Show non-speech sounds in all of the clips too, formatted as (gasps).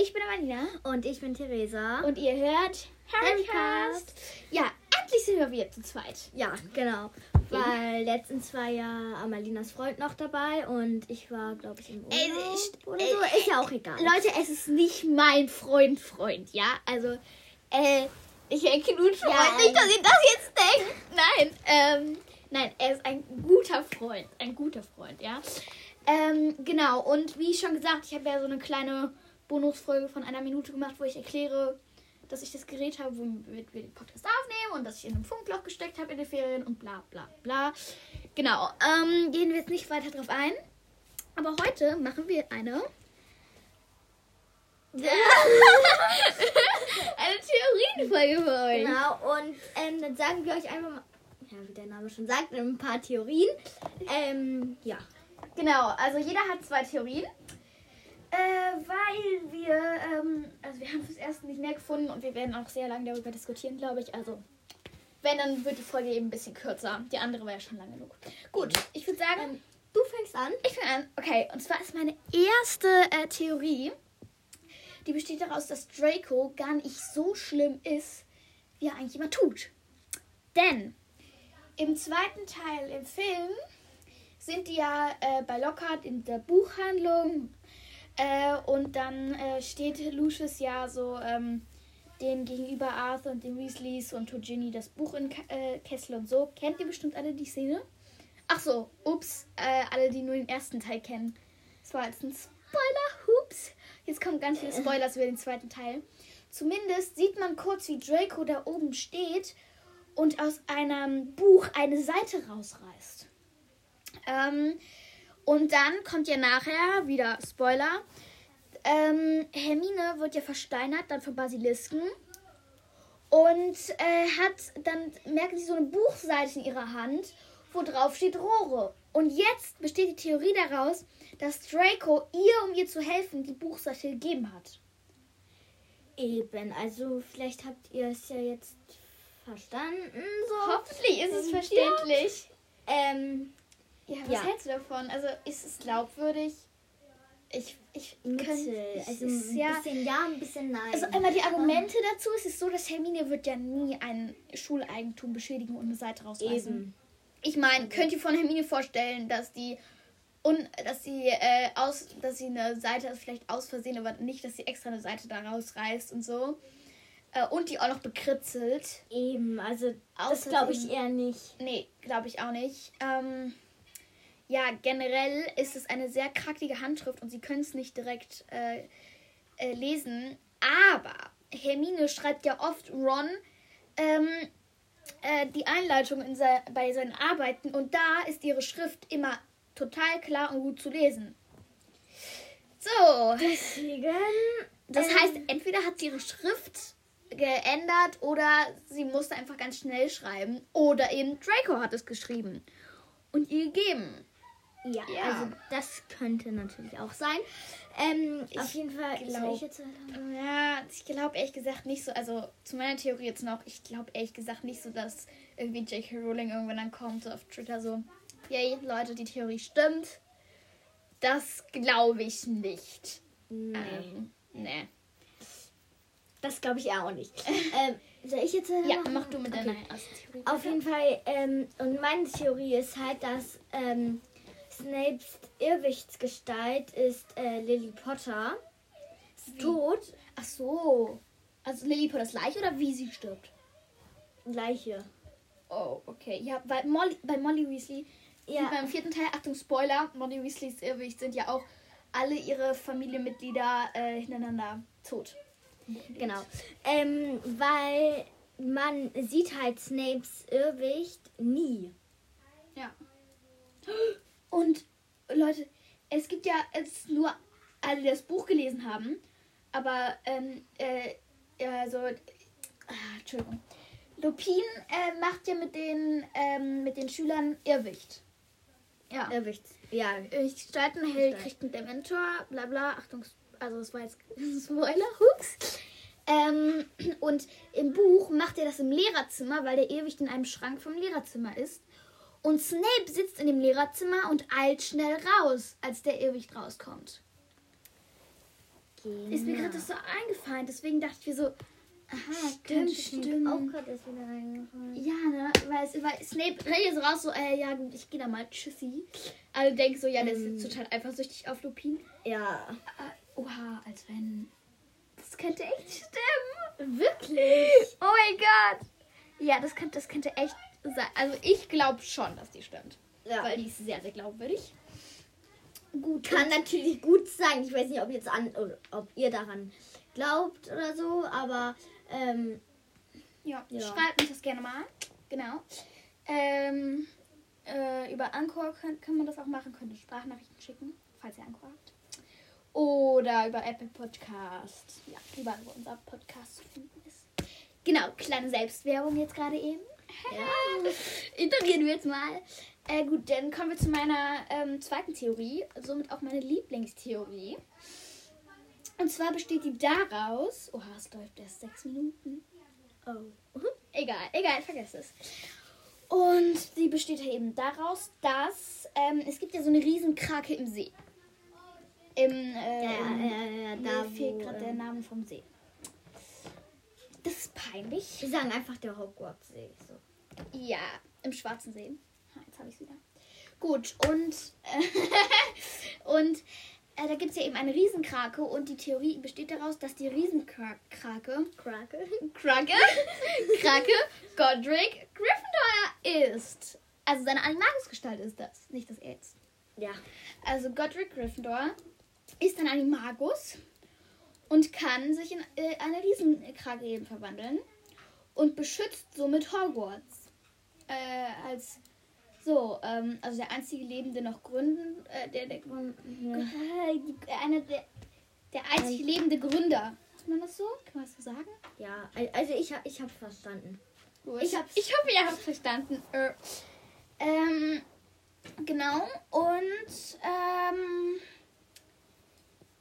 Ich bin Amalina. Und ich bin Theresa. Und ihr hört Harrycast. Ja, endlich sind wir wieder zu zweit. Ja, genau. Weil letztens war ja Amalinas Freund noch dabei und ich war, glaube ich, im Urlaub Ey, ich- oder ey, so. Ist ja auch egal. Leute, es ist nicht mein Freund, Freund, ja? Also, äh, ich erknutsche Ja, ja, nicht, dass ihr das jetzt denkt. Nein, ähm, nein, er ist ein guter Freund. Ein guter Freund, ja? Ähm, genau, und wie schon gesagt, ich habe ja so eine kleine Bonusfolge von einer Minute gemacht, wo ich erkläre, dass ich das Gerät habe, womit wir den Podcast aufnehmen und dass ich in einem Funkloch gesteckt habe in den Ferien und bla bla bla. Genau, ähm, gehen wir jetzt nicht weiter drauf ein. Aber heute machen wir eine (laughs) eine Theorienfolge für euch. Genau, und ähm, dann sagen wir euch einfach mal, ja, wie der Name schon sagt, ein paar Theorien. Ähm, ja. Genau, also jeder hat zwei Theorien. Äh, weil wir, ähm, also wir haben fürs Erste nicht mehr gefunden und wir werden auch sehr lange darüber diskutieren, glaube ich. Also, wenn, dann wird die Folge eben ein bisschen kürzer. Die andere war ja schon lang genug. Gut, ich würde sagen, Ähm, du fängst an. ich fange an. Okay, und zwar ist meine erste äh, Theorie, die besteht daraus, dass Draco gar nicht so schlimm ist, wie er eigentlich immer tut. Denn im zweiten Teil im Film sind die ja äh, bei Lockhart in der Buchhandlung äh, und dann äh, steht Lucius ja so ähm, den gegenüber Arthur und den Weasleys und Ginny das Buch in Ka äh, Kessel und so. Kennt ihr bestimmt alle die Szene? Ach so, ups, äh, alle, die nur den ersten Teil kennen. Das war jetzt ein Spoiler, hups. Jetzt kommen ganz viele Spoilers über den zweiten Teil. Zumindest sieht man kurz, wie Draco da oben steht und aus einem Buch eine Seite rausreißt. Ähm, und dann kommt ja nachher, wieder Spoiler, ähm, Hermine wird ja versteinert, dann von Basilisken. Und äh, hat dann merken sie so eine Buchseite in ihrer Hand, wo drauf steht Rohre. Und jetzt besteht die Theorie daraus, dass Draco ihr, um ihr zu helfen, die Buchseite gegeben hat. Eben, also vielleicht habt ihr es ja jetzt verstanden. So. Hoffentlich ist es Ja. verständlich. Ähm, Ja, was Ja. hältst du davon? Also ist es glaubwürdig? Ich, ich Mittel. könnte- Also ein ja, bisschen ja, ein bisschen nein. Also einmal die Argumente dazu. Es ist so, dass Hermine wird ja nie ein Schuleigentum beschädigen und eine Seite rausreißen. Eben. Ich meine, könnt ihr von Hermine vorstellen, dass die und dass sie äh, aus, dass sie eine Seite vielleicht aus Versehen, aber nicht, dass sie extra eine Seite da rausreißt und so. Äh, und die auch noch bekritzelt. Eben, also das glaube ich eher nicht. Nee, glaube ich auch nicht. Ähm, ja, generell ist es eine sehr krackige Handschrift und sie können es nicht direkt äh, äh, lesen. Aber Hermine schreibt ja oft Ron ähm, äh, die Einleitung in se bei seinen Arbeiten und da ist ihre Schrift immer total klar und gut zu lesen. So, Deswegen. das ähm, heißt, entweder hat sie ihre Schrift geändert oder sie musste einfach ganz schnell schreiben oder eben Draco hat es geschrieben und ihr gegeben. Ja, Ja. also das könnte natürlich auch sein. Ähm, Ich auf jeden Fall. glaub- soll ich jetzt? Ja, ich glaube ehrlich gesagt nicht so, also zu meiner Theorie jetzt noch, ich glaube ehrlich gesagt nicht so, dass irgendwie J.K. Rowling irgendwann dann kommt so auf Twitter so, yay, Leute, die Theorie stimmt. Das glaube ich nicht. Nee, Ähm, nee. das glaube ich auch nicht. (laughs) ähm, soll ich jetzt? Ja, mach du mit deiner Okay. ersten Theorie. Auf jeden Fall, ähm, und meine Theorie ist halt, dass ähm, Snapes Irrwichtsgestalt ist äh, Lily Potter. Ist Wie? tot. Ach so. Also Lily Potters Leiche oder wie sie stirbt? Gleiche. Oh, okay. Ja, weil Molly, bei Molly Weasley, Ja. beim vierten Teil, Achtung, Spoiler, Molly Weasleys Irrwicht sind ja auch alle ihre Familienmitglieder äh, hintereinander tot. Genau. Ähm, weil man sieht halt Snapes Irrwicht nie. Ja. (gasps) Und Leute, es gibt ja es nur alle, die das Buch gelesen haben, aber ähm, äh, also, ah, Entschuldigung. Lupin äh, macht ja mit den ähm, mit den Schülern Irrwicht. Ja. Irrwichts. Ja. Irrwicht gestalten, Harry kriegt einen Dementor, bla bla. Achtung, also das war jetzt (laughs) Spoiler, hups. Ähm, und im Buch macht er das im Lehrerzimmer, weil der Irrwicht in einem Schrank vom Lehrerzimmer ist. Und Snape sitzt in dem Lehrerzimmer und eilt schnell raus, als der Irrwicht rauskommt. gehen. Ist mir gerade so eingefallen. Deswegen dachte ich mir so, aha, Stimmt, ist stimmen. auch gerade erst wieder reingefallen. Ja, ne? Weil, es, weil Snape redet so raus, so, äh, ja gut, ich gehe da mal, tschüssi. Alle denken so, ja, der ist Ähm. jetzt total eifersüchtig auf Lupin. Ja. Äh, oha, als wenn. Das könnte echt stimmen. Wirklich? Oh mein Gott. Ja, das könnte, das könnte echt. Also ich glaube schon, dass die stimmt. Ja. Weil die ist sehr, sehr glaubwürdig. Gut. Kann natürlich gut sein. Ich weiß nicht, ob jetzt an, oder ob ihr daran glaubt oder so, aber ähm, Ja, Ja. schreibt mich das gerne mal. Genau. Ähm, äh, über Anchor kann, kann man das auch machen. Könnt ihr Sprachnachrichten schicken, falls ihr Anchor habt. Oder über Apple Podcast. Ja, überall, wo unser Podcast zu finden ist. Genau, kleine Selbstwerbung jetzt gerade eben. Ja. Ignorieren wir jetzt mal. Äh, gut, dann kommen wir zu meiner ähm, zweiten Theorie, somit auch meine Lieblingstheorie. Und zwar besteht die daraus. Oha, es läuft erst sechs Minuten. Oh. Egal, egal, vergesst es. Und die besteht halt eben daraus, dass ähm, es gibt ja so eine Riesenkrake im See. Im, äh, Ja, ja, ja, mir da fehlt gerade der ähm, Name vom See. Peinlich. Wir sagen einfach der Hogwarts-See. So. Ja, im Schwarzen See. Ha, jetzt habe ich es wieder. Gut, und, äh, (laughs) und äh, da gibt es ja eben eine Riesenkrake und die Theorie besteht daraus, dass die Riesenkrake, Krake. Krake, (laughs) Krake, Godric Gryffindor ist. Also seine Animagusgestalt ist das, nicht das er jetzt. Ja. Also Godric Gryffindor ist ein Animagus und kann sich in äh, eine Riesenkrake eben verwandeln und beschützt somit Hogwarts. Äh, als so, ähm, also der einzige lebende noch Gründen, äh, der, der, äh, die- einer der, der einzig lebende Gründer. Sagt man das so? Kann man das so sagen? Ja, al- also ich, ich habe verstanden. Gut. Ich hab's. Ich hoffe, ihr habt verstanden. Äh, ähm, genau. Und ähm,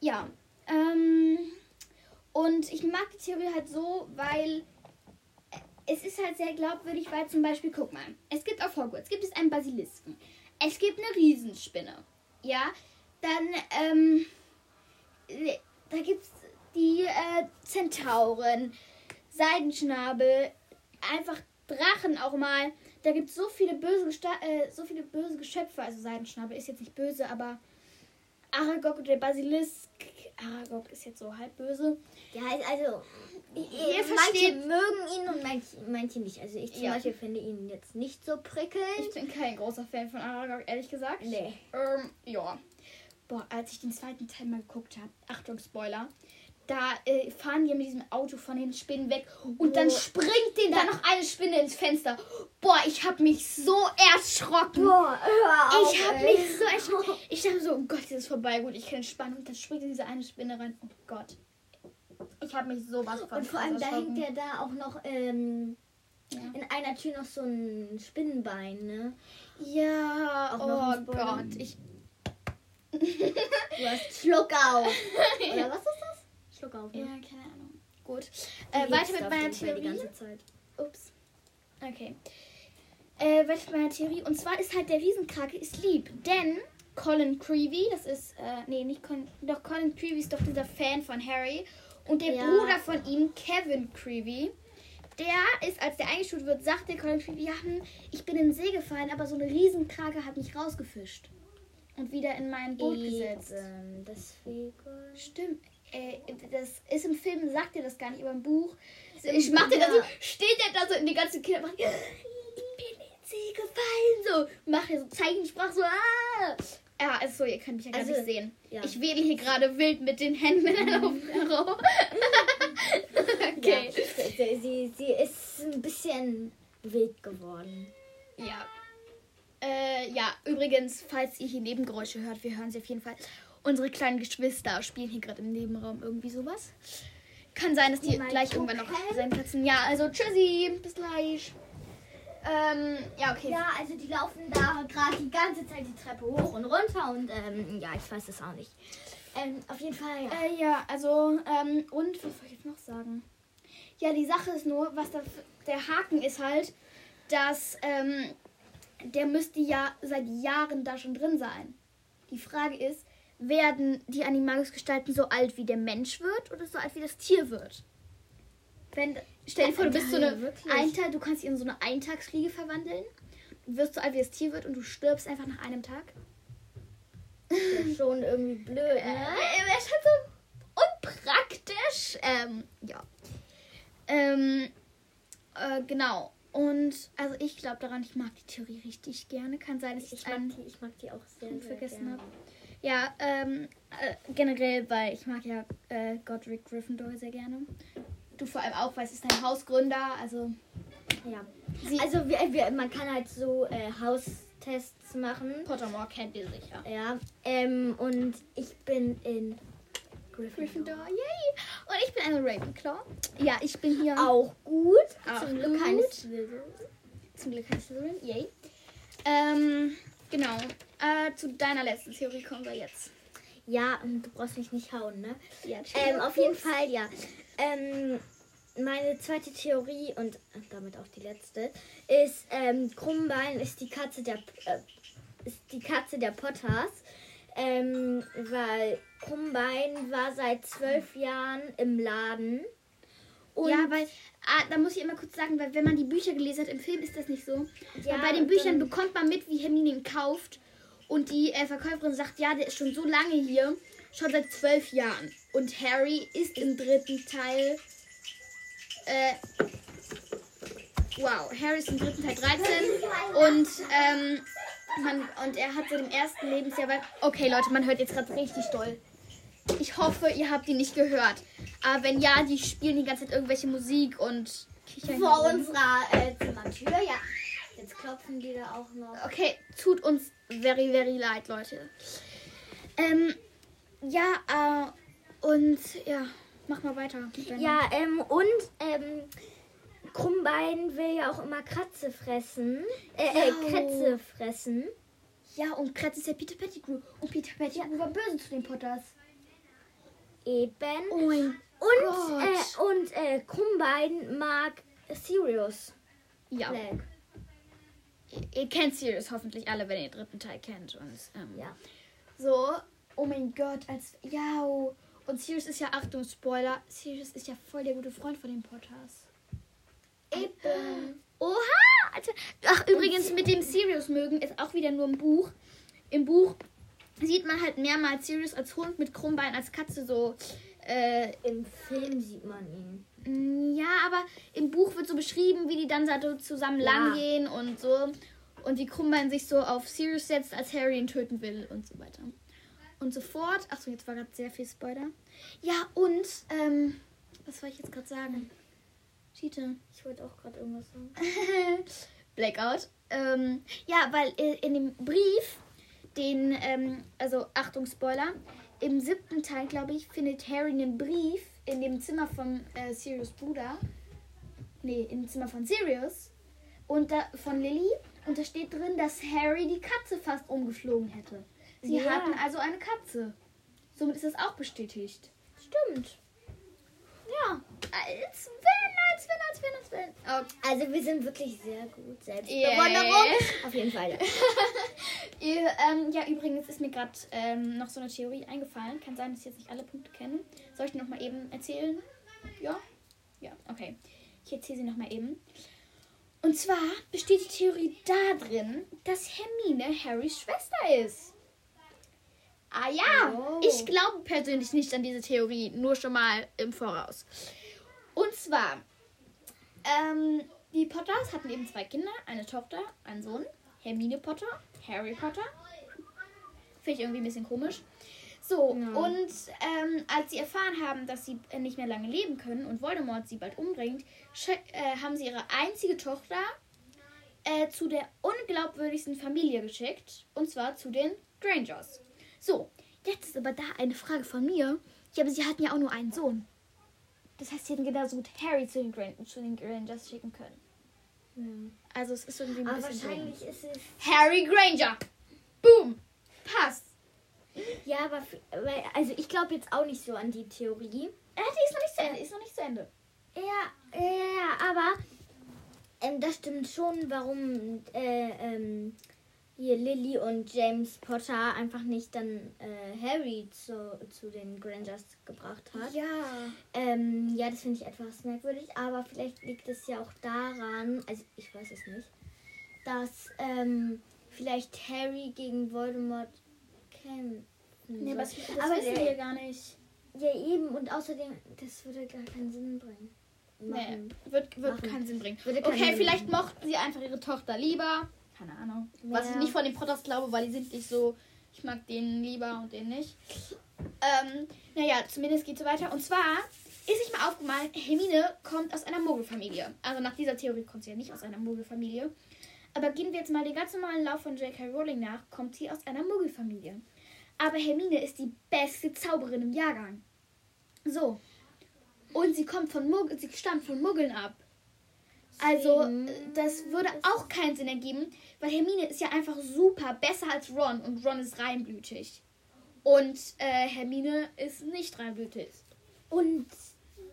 ja. Ähm, und ich mag die Theorie halt so, weil es ist halt sehr glaubwürdig, weil zum Beispiel, guck mal, es gibt auf Hogwarts gibt es einen Basilisken. Es gibt eine Riesenspinne. Ja. Dann, ähm, da gibt es die äh, Zentauren, Seidenschnabel, einfach Drachen auch mal. Da gibt es so viele böse Gesta äh, so viele böse Geschöpfe. Also Seidenschnabel ist jetzt nicht böse, aber Aragog und der Basilisk. Aragog ist jetzt so halb böse. Ja, also Ihr manche versteht- mögen ihn und manche, manche nicht. Also ich zum Ja. Beispiel finde ihn jetzt nicht so Ich prickelnd. bin kein großer Fan von Aragog, ehrlich gesagt. Nee. Ähm, ja. Boah, als ich den zweiten Teil mal geguckt habe, Achtung, Spoiler, da äh, fahren die mit diesem Auto von den Spinnen weg und dann Boah. springt denen da noch eine Spinne ins Fenster. Boah, ich habe mich so erschrocken. Boah, hör auf, Ich habe ey. mich so erschrocken. Ich dachte so, oh Gott, jetzt ist vorbei. Gut, ich kann entspannen. Und dann springt diese eine Spinne rein. Oh Gott. Ich habe mich sowas von Und vor allem, da hängt ja da auch noch ähm, Ja. in einer Tür noch so ein Spinnenbein, ne? Ja, Auch oh. Gott. Ich, (laughs) Du hast Schluck auf. (laughs) Oder was ist das? Schluck auf, ja, ne? keine Ahnung. Gut. Äh, weiter mit meiner Theorie. Die ganze Zeit. Ups. Okay. Äh, weiter mit meiner Theorie. Und zwar ist halt der Riesenkrake ist lieb. Denn Colin Creevy, das ist, äh, nee, nicht Colin, doch Colin Creevy ist doch dieser Fan von Harry. Und der Ja. Bruder von ihm, Kevin Creevy, der ist, als der eingeschult wird, sagt der Colin Creevy, ja, hm, ich bin in den See gefallen, aber so eine Riesenkrake hat mich rausgefischt. Und wieder in mein Boot gesetzt. Deswegen. Stimmt. Äh, das ist im Film, sagt er das gar nicht, aber im Buch. Ich macht er da so, ja. steht er da so in die ganzen Kinder, macht, ich bin in See gefallen, so. Macht er so Zeichensprach, so, ah. Ja, also, ihr könnt mich ja gar Also, nicht sehen. ja. Ich wedel hier gerade wild mit den Händen (laughs) herum. (laughs) okay. Ja, sie, sie ist ein bisschen wild geworden. Ja. Äh, ja, übrigens, falls ihr hier Nebengeräusche hört, wir hören sie auf jeden Fall. Unsere kleinen Geschwister spielen hier gerade im Nebenraum irgendwie sowas. Kann sein, dass die Mal gleich irgendwann noch sein platzen. Ja, also tschüssi, bis gleich. Ähm, ja, okay. Ja, also die laufen da gerade die ganze Zeit die Treppe hoch und runter und ähm, ja, ich weiß es auch nicht. Ähm, auf jeden Fall, ja. Äh, ja, also, ähm, und was soll ich jetzt noch sagen? Ja, die Sache ist nur, was da, der Haken ist halt, dass, ähm, der müsste ja seit Jahren da schon drin sein. Die Frage ist, werden die Animagus-Gestalten so alt wie der Mensch wird oder so alt wie das Tier wird? Wenn, stell dir vor, du bist so Ja, eine wirklich. Eintag, du kannst dich in so eine Eintagsfliege verwandeln. Du wirst so alt wie das Tier wird und du stirbst einfach nach einem Tag. Ist (laughs) schon irgendwie blöd, Äh, ne? wäre schon so unpraktisch. Ähm, ja. Ähm, äh, genau. Und also ich glaube daran, ich mag die Theorie richtig gerne. Kann sein, dass ich, Ich mag, die, ich mag die auch sehr, sehr vergessen habe. Ja, ähm, äh, generell, weil ich mag ja äh, Godric Gryffindor sehr gerne. Du vor allem auch, weil es ist ein Hausgründer. Also Ja. sie, Also wir, wir, man kann halt so äh, Haustests machen. Pottermore kennt ihr sicher. Ja. Ähm, und ich bin in Gryffindor. Gryffindor, yay! Und ich bin eine Ravenclaw. Ja, ich bin hier Auch gut. Auch Zum Glück keine Slytherin. zum Glück kein Slytherin, yay. Ähm, genau. Äh, zu deiner letzten Theorie kommen wir jetzt. Ja, und du brauchst mich nicht hauen, ne? Ja, Ähm, auf jeden Fall, ja. Ähm, meine zweite Theorie und damit auch die letzte ist, ähm, Krummbein ist die Katze der äh, ist die Katze der Potters. Ähm, weil Krummbein war seit zwölf Jahren im Laden. Und ja, weil, ah, da muss ich immer kurz sagen, weil wenn man die Bücher gelesen hat, im Film ist das nicht so. Ja, bei den Büchern bekommt man mit, wie Hermine ihn kauft. Und die äh, Verkäuferin sagt, ja, der ist schon so lange hier, schon seit zwölf Jahren. Und Harry ist im dritten Teil. Äh, wow, Harry ist im dritten Teil 13. Und, ähm, man, und er hat so im ersten Lebensjahr. Weil, okay, Leute, man hört jetzt gerade richtig doll. Ich hoffe, ihr habt die nicht gehört. Aber wenn ja, die spielen die ganze Zeit irgendwelche Musik und kichern. vor unserer äh, Zimmertür, ja. Jetzt klopfen die da auch noch. Okay, tut uns very, very leid, Leute. Ähm, ja, äh, und ja, mach mal weiter. Ja, ähm, und ähm, Krummbein will ja auch immer Kratze fressen. Äh, äh Ja. Kretze fressen. Ja, und Kratz ist ja Peter Pettigrew. Und Peter Pettigrew war böse zu den Potters. Eben. Oh mein und äh, und äh, Krummbein mag Sirius Ja, Black. ihr, ihr kennt Sirius hoffentlich alle, wenn ihr den dritten Teil kennt. Und, ähm, Ja. So, oh mein Gott, als, ja, und Sirius ist ja, Achtung, Spoiler, Sirius ist ja voll der gute Freund von den Potters. Eben. Oha! Alter. Ach, übrigens, mit dem Sirius mögen ist auch wieder nur im Buch. Im Buch sieht man halt mehrmals Sirius als Hund mit Krummbein, als Katze so. Äh, Im Film sieht man ihn. mm, ja, aber im Buch wird so beschrieben, wie die dann so zusammen Ja. lang gehen und so. Und wie Krummbein sich so auf Sirius setzt, als Harry ihn töten will und so weiter. Und so fort. Achso, jetzt war gerade sehr viel Spoiler. Ja, und, ähm, was soll ich jetzt gerade sagen? Cheater. Ich wollte auch gerade irgendwas sagen. (laughs) Blackout. Ähm, ja, weil äh, in dem Brief, den, ähm, also Achtung, Spoiler, im siebten Teil, glaube ich, findet Harry einen Brief in dem Zimmer von äh, Sirius Bruder. Nee, im Zimmer von Sirius. Und da, von Lily. Und da steht drin, dass Harry die Katze fast umgeflogen hätte. Sie Ja. hatten also eine Katze. Somit ist das auch bestätigt. Stimmt. Ja, als wenn, als wenn, als wenn, als wenn. Okay. Also wir sind wirklich sehr gut. Yeah. Selbstbewunderung. Auf jeden Fall. Ja. (laughs) Ihr, ähm, ja, übrigens ist mir gerade ähm, noch so eine Theorie eingefallen. Kann sein, dass ich jetzt nicht alle Punkte kenne. Soll ich die noch mal eben erzählen? Ja? Ja, okay. Ich erzähle sie noch mal eben. Und zwar besteht die Theorie darin, dass Hermine Harrys Schwester ist. Ah ja, Oh. ich glaube persönlich nicht an diese Theorie, nur schon mal im Voraus. Und zwar, ähm, die Potters hatten eben zwei Kinder, eine Tochter, einen Sohn. Hermine Potter, Harry Potter. Finde ich irgendwie ein bisschen komisch. So, Ja. und ähm, als sie erfahren haben, dass sie äh, nicht mehr lange leben können und Voldemort sie bald umbringt, äh, haben sie ihre einzige Tochter äh, zu der unglaubwürdigsten Familie geschickt. Und zwar zu den Grangers. So, jetzt ist aber da eine Frage von mir. Ja, aber sie hatten ja auch nur einen Sohn. Das heißt, sie hätten genauso gut Harry zu den, Gran zu den Grangers schicken können. Also es ist irgendwie ein Aber bisschen dumm. wahrscheinlich ist es. Harry Granger. Boom. Passt. Ja, aber also ich glaube jetzt auch nicht so an die Theorie. Äh, die ist noch nicht zu Ende. Ist noch nicht zu Ende. Ja, ja, ja, aber ähm, das stimmt schon, warum äh, ähm, hier Lily und James Potter einfach nicht dann äh, Harry zu, zu den Grangers gebracht hat. Ja. Ähm, ja, das finde ich etwas merkwürdig, aber vielleicht liegt es ja auch daran, also ich weiß es nicht, dass ähm, vielleicht Harry gegen Voldemort kämpfen Nee, soll. aber das, aber wissen wir gar nicht. ja eben und außerdem, das würde gar keinen Sinn bringen. Nee, Machen. wird, wird Machen. keinen Sinn bringen. Keinen Okay, Sinn vielleicht machen. mochten sie einfach ihre Tochter lieber. Keine Ahnung. Was ich Ja. nicht von den Potters glaube, weil die sind nicht so. Ich mag den lieber und den nicht. Ähm, naja, zumindest geht so weiter. Und zwar ist sich mal aufgemalt, Hermine kommt aus einer Muggelfamilie. Also nach dieser Theorie kommt sie ja nicht aus einer Muggelfamilie. Aber gehen wir jetzt mal den ganz normalen Lauf von J.K. Rowling nach, kommt sie aus einer Muggelfamilie. Aber Hermine ist die beste Zauberin im Jahrgang. So. Und sie kommt von Muggel, sie stammt von Muggeln ab. Also, das würde auch keinen Sinn ergeben, weil Hermine ist ja einfach super, besser als Ron und Ron ist reinblütig. Und äh, Hermine ist nicht reinblütig. Und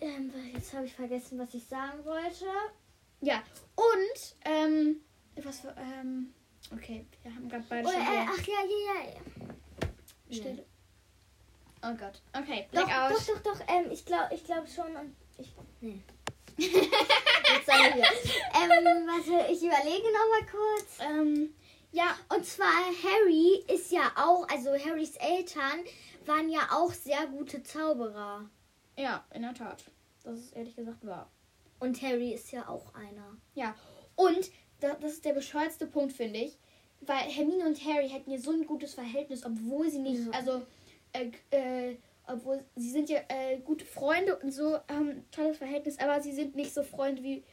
ähm, jetzt habe ich vergessen, was ich sagen wollte. Ja, und, ähm, was für, ähm, okay, wir haben gerade beide Oh, schon äh, ach ja, ja, ja. Stille. Oh Gott, okay, Doch, Blackout. doch, doch, doch. Ähm, ich glaube ich glaub schon. Und ich, nee. Jetzt ähm, warte, ich überlege noch mal kurz. Ähm, ja, Und zwar Harry ist ja auch, also Harrys Eltern waren ja auch sehr gute Zauberer. ja, in der Tat. Das ist ehrlich gesagt wahr. Und Harry ist ja auch einer. Ja, und da, das ist der bescheuertste Punkt, finde ich. Weil Hermine und Harry hätten ja so ein gutes Verhältnis, obwohl sie nicht, also, äh, äh, obwohl sie sind ja äh, gute Freunde und so, haben ein tolles Verhältnis, aber sie sind nicht so Freunde wie,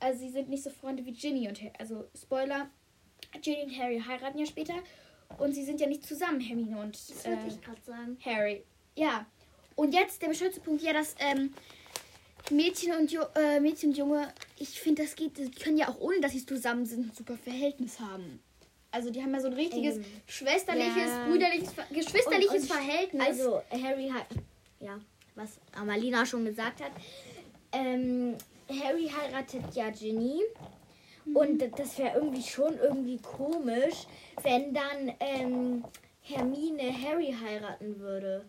also sie sind nicht so Freunde wie Ginny und Harry. Also, Spoiler, Ginny und Harry heiraten ja später und sie sind ja nicht zusammen, Hermine und Das äh, ich sagen. Harry. Ja. Und jetzt der bescheuerte Punkt, ja, dass ähm, Mädchen und, Ju äh, Mädchen und Junge, ich finde, das geht, die können ja auch ohne, dass sie zusammen sind, ein super Verhältnis haben. Also die haben ja so ein richtiges Ähm, schwesterliches, ja. brüderliches, geschwisterliches Und- und- Verhältnis. Also Harry hat, ja, was Amalina schon gesagt hat. Ähm, Harry heiratet ja Ginny. Und d- das wäre irgendwie schon irgendwie komisch, wenn dann ähm, Hermine Harry heiraten würde.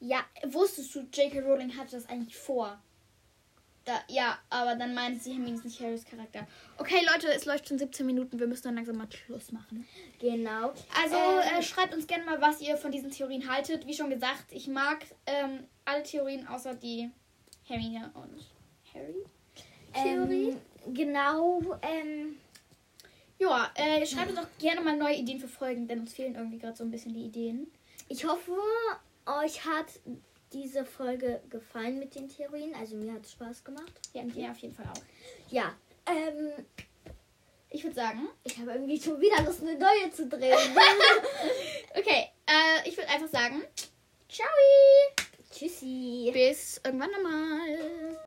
ja, wusstest du, J.K. Rowling hatte das eigentlich vor. Da, ja, aber dann meint sie, Hermine ist nicht Harrys Charakter. Okay, Leute, es läuft schon 17 Minuten, wir müssen dann langsam mal Schluss machen. Genau. Also Ähm, äh, schreibt uns gerne mal, was ihr von diesen Theorien haltet. Wie schon gesagt, ich mag ähm, alle Theorien außer die Hermine und Harry. Theorie. Ähm, genau. Ähm, Ja, äh, schreibt uns auch gerne mal neue Ideen für Folgen, denn uns fehlen irgendwie gerade so ein bisschen die Ideen. ich hoffe, euch hat diese Folge gefallen mit den Theorien. Also mir hat es Spaß gemacht. Ja, mir auf jeden Fall auch. Ja. Ähm, Ich würde sagen, ich habe irgendwie schon wieder Lust, eine neue zu drehen. (laughs) okay, äh, ich würde einfach sagen, ciao, Tschüssi. bis irgendwann nochmal.